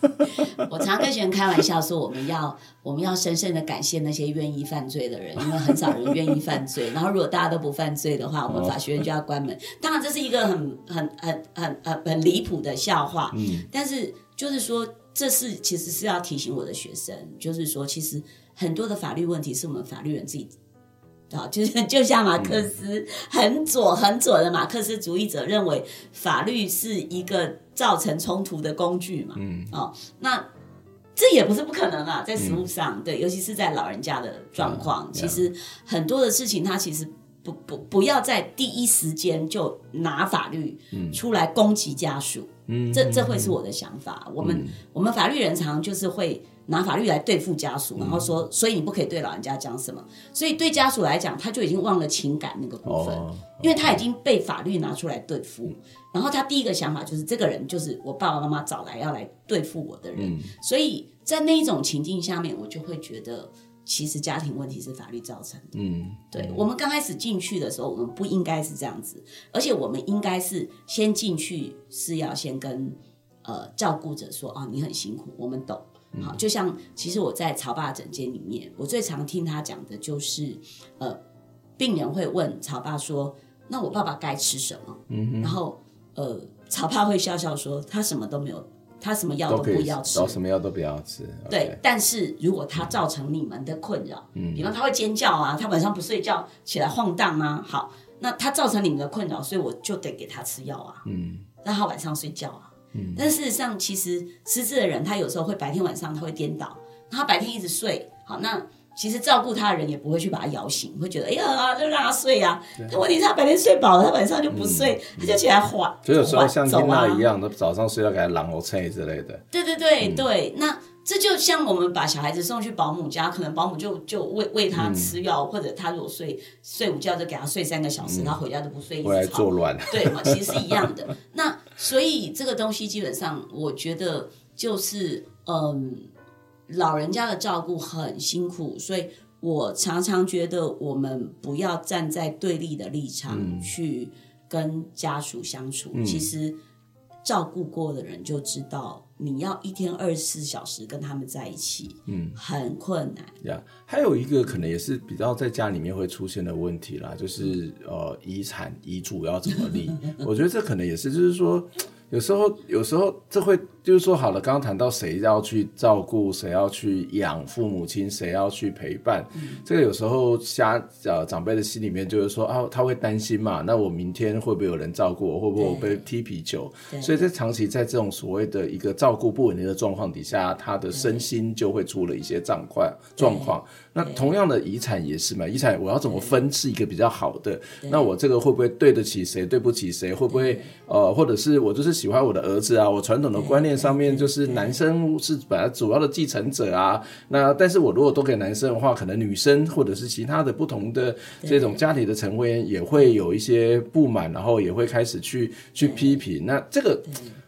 Speaker 3: 我常跟学生开玩笑说，我们要我们要深深的感谢那些愿意犯罪的人，因为很少人愿意犯罪。然后如果大家都不犯罪的话，我们法学院就要关门。当然这是一个很很很很很很离谱的笑话。嗯，但是就是说，这是其实是要提醒我的学生，就是说，其实很多的法律问题是我们法律人自己。就是就像马克思很左很左的马克思主义者认为法律是一个造成冲突的工具嘛，嗯，哦，那这也不是不可能啊，在实物上，嗯、对，尤其是在老人家的状况，嗯、其实很多的事情，他其实不不不要在第一时间就拿法律出来攻击家属，嗯，这这会是我的想法。嗯、我们我们法律人常常就是会。拿法律来对付家属，然后说，所以你不可以对老人家讲什么。所以对家属来讲，他就已经忘了情感那个部分，因为他已经被法律拿出来对付。然后他第一个想法就是，这个人就是我爸爸妈妈找来要来对付我的人。所以在那一种情境下面，我就会觉得，其实家庭问题是法律造成的。嗯，对。我们刚开始进去的时候，我们不应该是这样子，而且我们应该是先进去是要先跟呃照顾者说啊，你很辛苦，我们懂。好，就像其实我在曹爸诊间里面，我最常听他讲的就是，呃，病人会问曹爸说：“那我爸爸该吃什么？”嗯哼，然后呃，曹爸会笑笑说：“他什么都没有，他什么药都不要吃，
Speaker 1: 什么药都不要吃。”
Speaker 3: 对，但是如果他造成你们的困扰，嗯，比方他会尖叫啊，他晚上不睡觉，起来晃荡啊，好，那他造成你们的困扰，所以我就得给他吃药啊，嗯，让他晚上睡觉啊。嗯，但事实上，其实失智的人，他有时候会白天晚上他会颠倒，他白天一直睡，好，那其实照顾他的人也不会去把他摇醒，会觉得哎呀，就让他睡呀。但问题是他白天睡饱了，他晚上就不睡，他就起来晃。
Speaker 1: 所以有时候像听他一样，他早上睡觉给他狼狈睡之类的。
Speaker 3: 对对对对，那。这就像我们把小孩子送去保姆家，可能保姆就就喂喂他吃药，嗯、或者他如果睡睡午觉就给他睡三个小时，他、嗯、回家都不睡，
Speaker 1: 一直作乱。
Speaker 3: 对嘛，其实是一样的。那所以这个东西基本上，我觉得就是嗯，老人家的照顾很辛苦，所以我常常觉得我们不要站在对立的立场去跟家属相处。嗯、其实照顾过的人就知道。你要一天二十四小时跟他们在一起，嗯，很困难。
Speaker 1: 呀，yeah, 还有一个可能也是比较在家里面会出现的问题啦，就是呃，遗产遗嘱要怎么立？我觉得这可能也是，就是说。有时候，有时候这会就是说好了。刚刚谈到谁要去照顾，谁要去养父母亲，谁要去陪伴，嗯、这个有时候家呃长辈的心里面就是说啊，他会担心嘛。那我明天会不会有人照顾我？会不会我被踢皮球？所以在长期在这种所谓的一个照顾不稳定的状况底下，他的身心就会出了一些状况状况。那同样的遗产也是嘛，遗产我要怎么分是一个比较好的？那我这个会不会对得起谁，对不起谁？会不会呃，或者是我就是喜欢我的儿子啊？我传统的观念上面就是男生是本来主要的继承者啊。那但是我如果都给男生的话，可能女生或者是其他的不同的这种家庭的成员也会有一些不满，然后也会开始去去批评。那这个。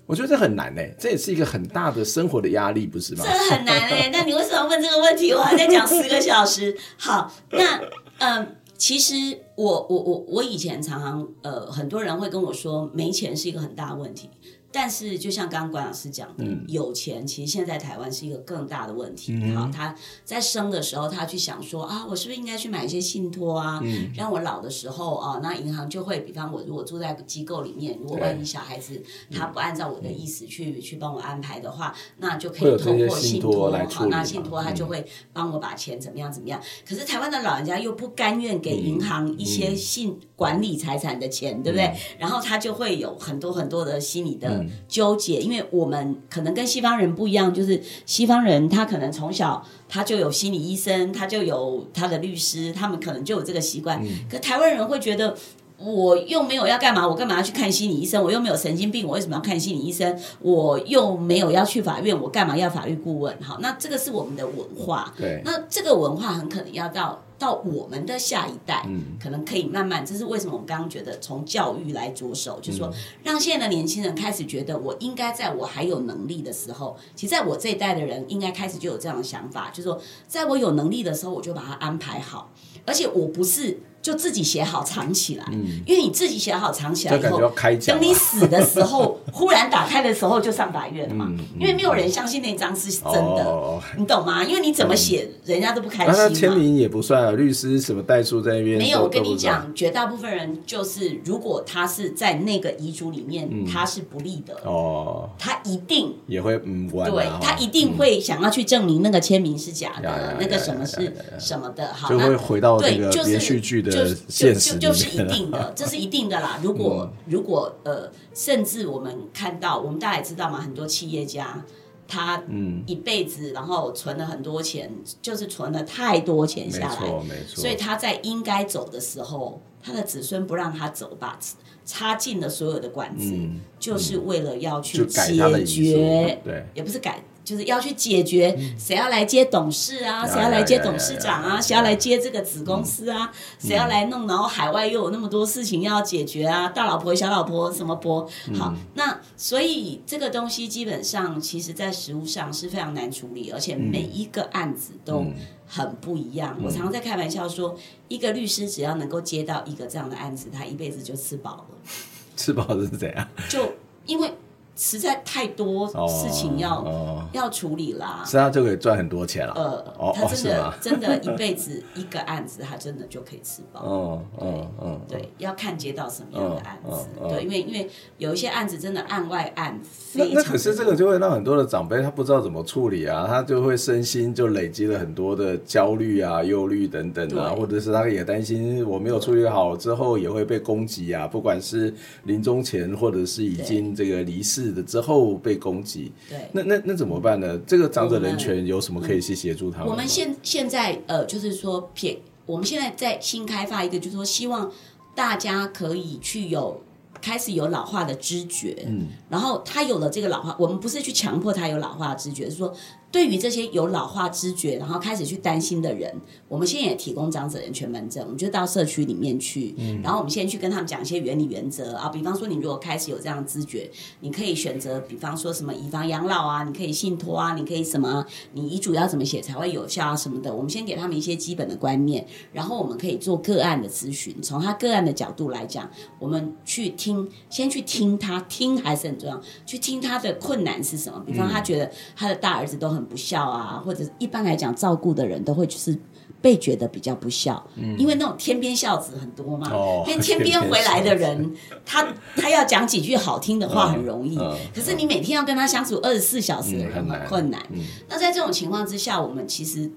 Speaker 1: 我觉得这很难诶，这也是一个很大的生活的压力，不是吗？
Speaker 3: 这很难诶，那你为什么问这个问题？我还在讲四个小时。好，那嗯，其实我我我我以前常常呃，很多人会跟我说，没钱是一个很大的问题。但是，就像刚刚管老师讲的，嗯、有钱其实现在台湾是一个更大的问题。好、嗯，他在生的时候，他去想说啊，我是不是应该去买一些信托啊，嗯、让我老的时候啊，那银行就会，比方我如果住在机构里面，如果万一小孩子他不按照我的意思去、嗯、去帮我安排的话，那就可以通过信托，好，那信托他就会帮我把钱怎么样怎么样。可是台湾的老人家又不甘愿给银行一一些信管理财产的钱，嗯、对不对？然后他就会有很多很多的心理的纠结，嗯、因为我们可能跟西方人不一样，就是西方人他可能从小他就有心理医生，他就有他的律师，他们可能就有这个习惯。嗯、可台湾人会觉得。我又没有要干嘛，我干嘛要去看心理医生？我又没有神经病，我为什么要看心理医生？我又没有要去法院，我干嘛要法律顾问？好，那这个是我们的文化。
Speaker 1: 对，
Speaker 3: 那这个文化很可能要到到我们的下一代，嗯，可能可以慢慢。这是为什么我们刚刚觉得从教育来着手，就是说让现在的年轻人开始觉得，我应该在我还有能力的时候，其实在我这一代的人应该开始就有这样的想法，就是说在我有能力的时候，我就把它安排好，而且我不是。就自己写好藏起来，嗯、因为你自己写好藏起来以后，等你死的时候，忽然打开的时候就上法院了嘛。因为没有人相信那张是真的，哦、你懂吗？因为你怎么写，嗯、人家都不开心。那
Speaker 1: 签名也不算啊，律师什么代书在那边。
Speaker 3: 没有，我跟你讲，绝大部分人就是，如果他是在那个遗嘱里面，嗯、他是不利的哦，他一定
Speaker 1: 也会嗯，
Speaker 3: 对，他一定会想要去证明那个签名是假的，那个什么是什么的，好，
Speaker 1: 就会回到那个连续剧的。
Speaker 3: 就就就就是一定的，这是一定的啦。如果、嗯、如果呃，甚至我们看到，我们大家也知道嘛，很多企业家他嗯一辈子，然后存了很多钱，就是存了太多钱下来，没错没错。所以他在应该走的时候，他的子孙不让他走吧，插进了所有的管子，嗯、就是为了要去解决，
Speaker 1: 对，
Speaker 3: 也不是改。就是要去解决谁要来接董事啊，谁要来接董事长啊，谁要来接这个子公司啊，谁要来弄，然后海外又有那么多事情要解决啊，大老婆小老婆什么婆，好，那所以这个东西基本上其实在实务上是非常难处理，而且每一个案子都很不一样。我常常在开玩笑说，一个律师只要能够接到一个这样的案子，他一辈子就吃饱了。
Speaker 1: 吃饱是怎样？
Speaker 3: 就因为。实在太多事情要、要处理啦，
Speaker 1: 这样就可以赚很多钱了。
Speaker 3: 呃，他真的、哦、真的，一辈子一个案子，他真的就可以吃饱。
Speaker 1: 哦，对
Speaker 3: 哦，哦对，要看接到什么样的案子。对，因为因为有一些案子真的案外案非常。
Speaker 1: 那可是这个就会让很多的长辈他不知道怎么处理啊，他就会身心就累积了很多的焦虑啊、忧虑等等啊，或者是他也担心我没有处理好之后也会被攻击啊，不管是临终前或者是已经这个离世。的之后被攻击，
Speaker 3: 对，
Speaker 1: 那那那怎么办呢？这个长者人权有什么可以去协助他们？
Speaker 3: 我们现现在呃，就是说撇，我们现在在新开发一个，就是说希望大家可以去有开始有老化的知觉，嗯，然后他有了这个老化，我们不是去强迫他有老化的知觉，是说。对于这些有老化知觉，然后开始去担心的人，我们现在也提供长者人权门诊。我们就到社区里面去，嗯、然后我们先去跟他们讲一些原理原则啊。比方说，你如果开始有这样的知觉，你可以选择，比方说什么以房养老啊，你可以信托啊，你可以什么，你遗嘱要怎么写才会有效啊什么的。我们先给他们一些基本的观念，然后我们可以做个案的咨询，从他个案的角度来讲，我们去听，先去听他，听还是很重要，去听他的困难是什么。比方他觉得他的大儿子都很。不孝啊，或者一般来讲，照顾的人都会就是被觉得比较不孝，嗯、因为那种天边孝子很多嘛。哦，因 为天边回来的人，他他要讲几句好听的话很容易，嗯嗯、可是你每天要跟他相处二十四小时很困难。那在这种情况之下，我们其实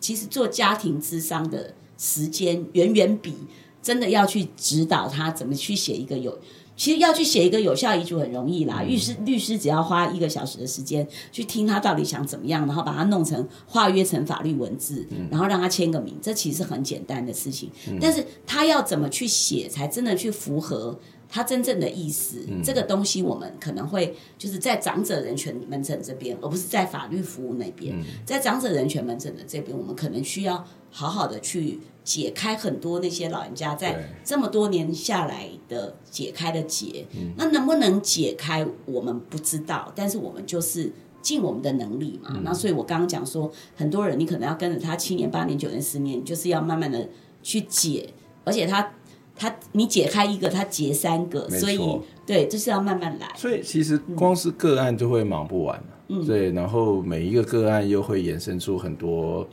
Speaker 3: 其实做家庭咨商的时间远远比真的要去指导他怎么去写一个有。其实要去写一个有效遗嘱很容易啦，律师律师只要花一个小时的时间去听他到底想怎么样，然后把它弄成化约成法律文字，然后让他签个名，这其实很简单的事情。但是他要怎么去写才真的去符合他真正的意思？这个东西我们可能会就是在长者人权门诊这边，而不是在法律服务那边。在长者人权门诊的这边，我们可能需要好好的去。解开很多那些老人家在这么多年下来的解开的结，那能不能解开我们不知道，但是我们就是尽我们的能力嘛。那所以我刚刚讲说，很多人你可能要跟着他七年、八年、九年、十年，就是要慢慢的去解，而且他他你解开一个，他结三个，所以对，就是要慢慢来。
Speaker 1: 所以其实光是个案就会忙不完，嗯，对，然后每一个个案又会衍生出很多。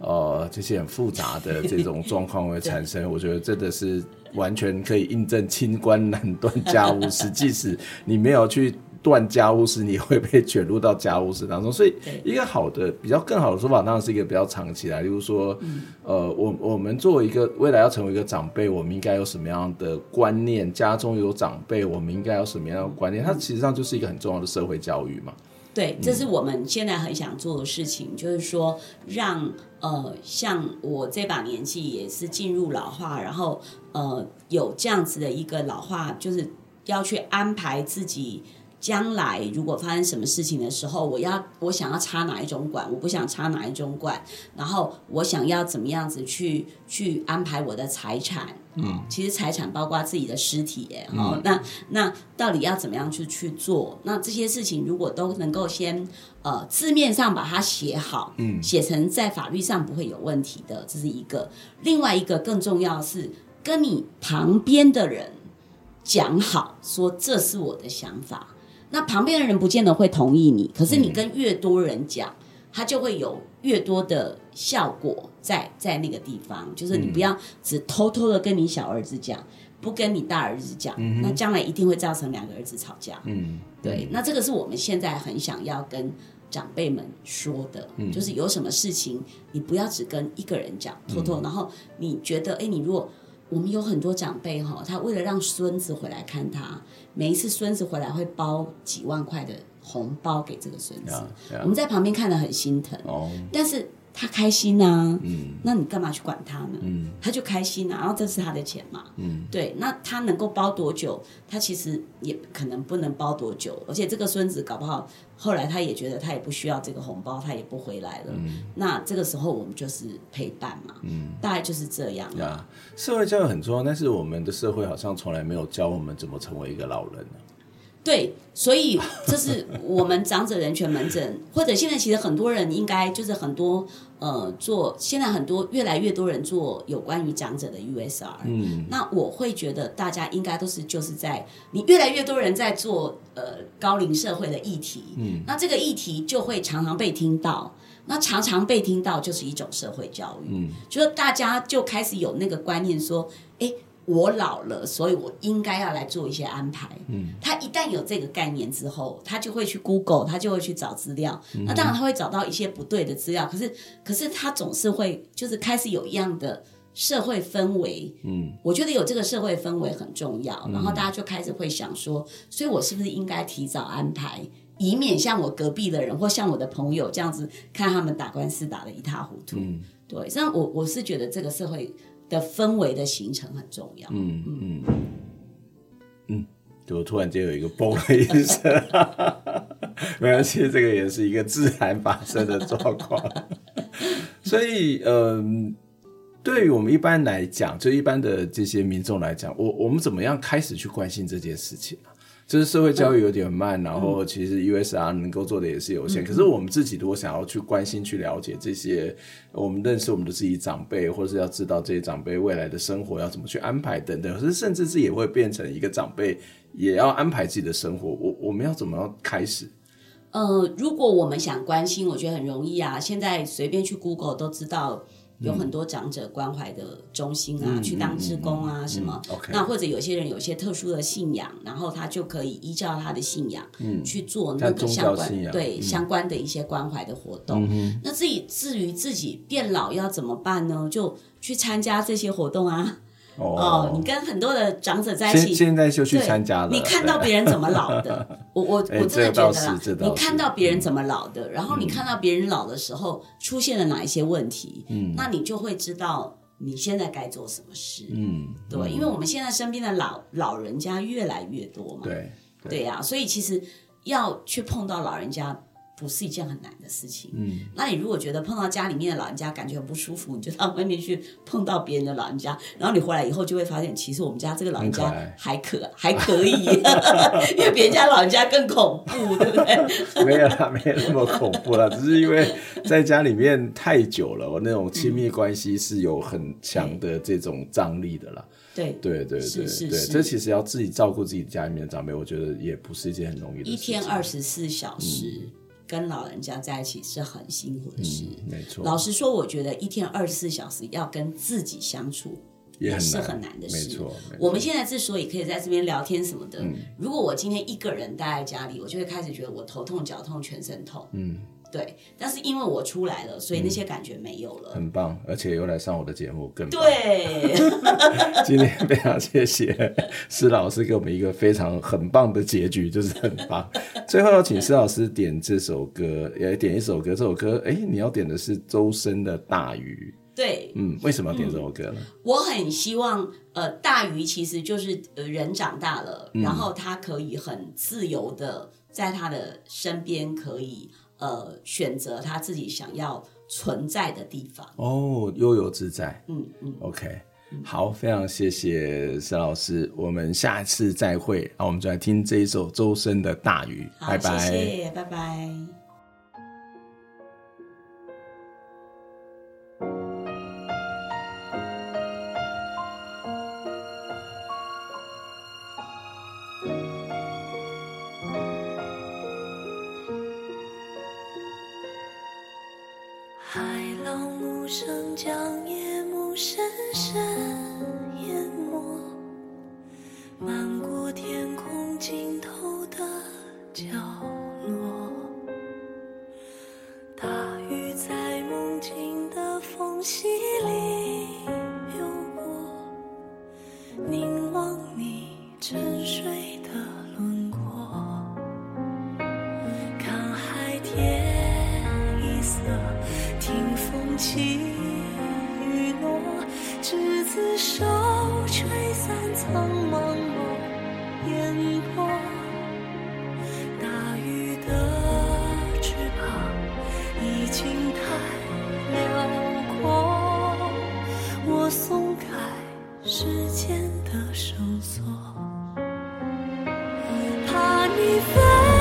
Speaker 1: 呃，这些很复杂的这种状况会产生，我觉得真的是完全可以印证清官难断家务事。即使你没有去断家务事，你会被卷入到家务事当中。所以，一个好的、比较更好的说法，当然是一个比较长期来，例如说，嗯、呃，我我们作为一个未来要成为一个长辈，我们应该有什么样的观念？家中有长辈，我们应该有什么样的观念？它其实上就是一个很重要的社会教育嘛。
Speaker 3: 对，这是我们现在很想做的事情，嗯、就是说让呃，像我这把年纪也是进入老化，然后呃，有这样子的一个老化，就是要去安排自己。将来如果发生什么事情的时候，我要我想要插哪一种管，我不想插哪一种管，然后我想要怎么样子去去安排我的财产？嗯，其实财产包括自己的尸体嗯，那那到底要怎么样去去做？那这些事情如果都能够先呃字面上把它写好，嗯，写成在法律上不会有问题的，这是一个。另外一个更重要的是跟你旁边的人讲好，说这是我的想法。那旁边的人不见得会同意你，可是你跟越多人讲，嗯、他就会有越多的效果在在那个地方。就是你不要只偷偷的跟你小儿子讲，不跟你大儿子讲，嗯、那将来一定会造成两个儿子吵架。嗯，对。那这个是我们现在很想要跟长辈们说的，嗯、就是有什么事情你不要只跟一个人讲，偷偷。嗯、然后你觉得，哎，你如果我们有很多长辈哈，他为了让孙子回来看他。每一次孙子回来会包几万块的红包给这个孙子，yeah, yeah. 我们在旁边看得很心疼。Oh. 但是他开心呐、啊，嗯，那你干嘛去管他呢？嗯，他就开心啊，然后这是他的钱嘛，嗯，对，那他能够包多久？他其实也可能不能包多久，而且这个孙子搞不好后来他也觉得他也不需要这个红包，他也不回来了。嗯，那这个时候我们就是陪伴嘛，嗯，大概就是这样。啊，
Speaker 1: 社会教育很重要，但是我们的社会好像从来没有教我们怎么成为一个老人呢。
Speaker 3: 对，所以这是我们长者人权门诊，或者现在其实很多人应该就是很多呃做，现在很多越来越多人做有关于长者的 USR。嗯，那我会觉得大家应该都是就是在你越来越多人在做呃高龄社会的议题，嗯，那这个议题就会常常被听到，那常常被听到就是一种社会教育，嗯，就是大家就开始有那个观念说，哎。我老了，所以我应该要来做一些安排。嗯，他一旦有这个概念之后，他就会去 Google，他就会去找资料。嗯、那当然他会找到一些不对的资料，可是，可是他总是会就是开始有一样的社会氛围。嗯，我觉得有这个社会氛围很重要。嗯、然后大家就开始会想说，所以我是不是应该提早安排，以免像我隔壁的人或像我的朋友这样子看他们打官司打得一塌糊涂。嗯，对，这样我我是觉得这个社会。的氛围的形成很重要。嗯嗯
Speaker 1: 嗯，就突然间有一个嘣的一声，没关系，这个也是一个自然发生的状况。所以，嗯，对于我们一般来讲，就一般的这些民众来讲，我我们怎么样开始去关心这件事情？就是社会教育有点慢，嗯、然后其实 USR 能够做的也是有限。嗯、可是我们自己如果想要去关心、去了解这些，我们认识我们的自己长辈，或者是要知道这些长辈未来的生活要怎么去安排等等，可是甚至是也会变成一个长辈也要安排自己的生活。我我们要怎么样开始？
Speaker 3: 呃，如果我们想关心，我觉得很容易啊。现在随便去 Google 都知道。有很多长者关怀的中心啊，嗯、去当志工啊，嗯、什么？嗯 okay、那或者有些人有些特殊的信仰，然后他就可以依照他的信仰，嗯，去做那个相关对、嗯、相关的一些关怀的活动。嗯、那自己至于自己变老要怎么办呢？就去参加这些活动啊。哦，你跟很多的长者在一起，
Speaker 1: 现在就去参加了。
Speaker 3: 你看到别人怎么老的，我我我真的觉得啦，你看到别人怎么老的，然后你看到别人老的时候出现了哪一些问题，嗯，那你就会知道你现在该做什么事，嗯，对，因为我们现在身边的老老人家越来越多嘛，对，对呀，所以其实要去碰到老人家。不是一件很难的事情。嗯，那你如果觉得碰到家里面的老人家感觉很不舒服，你就到外面去碰到别人的老人家，然后你回来以后就会发现，其实我们家这个老人家还可还可以，因为别人家老人家更恐怖，对不对？
Speaker 1: 没有啦，没有那么恐怖啦，只是因为在家里面太久了，我那种亲密关系是有很强的这种张力的啦。
Speaker 3: 对
Speaker 1: 对对对对，这其实要自己照顾自己家里面的长辈，我觉得也不是一件很容易的事情。
Speaker 3: 一天二十四小时。嗯跟老人家在一起是很辛苦的事，
Speaker 1: 嗯、没错。
Speaker 3: 老实说，我觉得一天二十四小时要跟自己相处也是很难的事。我们现在之所以可以在这边聊天什么的，嗯、如果我今天一个人待在家里，我就会开始觉得我头痛、脚痛、全身痛。嗯。对，但是因为我出来了，所以那些感觉没有了。
Speaker 1: 嗯、很棒，而且又来上我的节目，更棒。
Speaker 3: 对。
Speaker 1: 今天非常谢谢施老师给我们一个非常很棒的结局，就是很棒。最后要请施老师点这首歌，也点一首歌。这首歌，哎，你要点的是周深的《大鱼》。
Speaker 3: 对，
Speaker 1: 嗯，为什么要点这首歌呢？嗯、
Speaker 3: 我很希望，呃，大鱼其实就是呃人长大了，嗯、然后他可以很自由的在他的身边可以。呃，选择他自己想要存在的地方
Speaker 1: 哦，悠游自在。
Speaker 3: 嗯嗯
Speaker 1: ，OK，好，非常谢谢沈老师，我们下次再会。那我们就来听这一首周深的《大
Speaker 3: 鱼》，
Speaker 1: 拜拜，
Speaker 3: 谢谢，拜拜。
Speaker 2: 间的绳索怕你飞。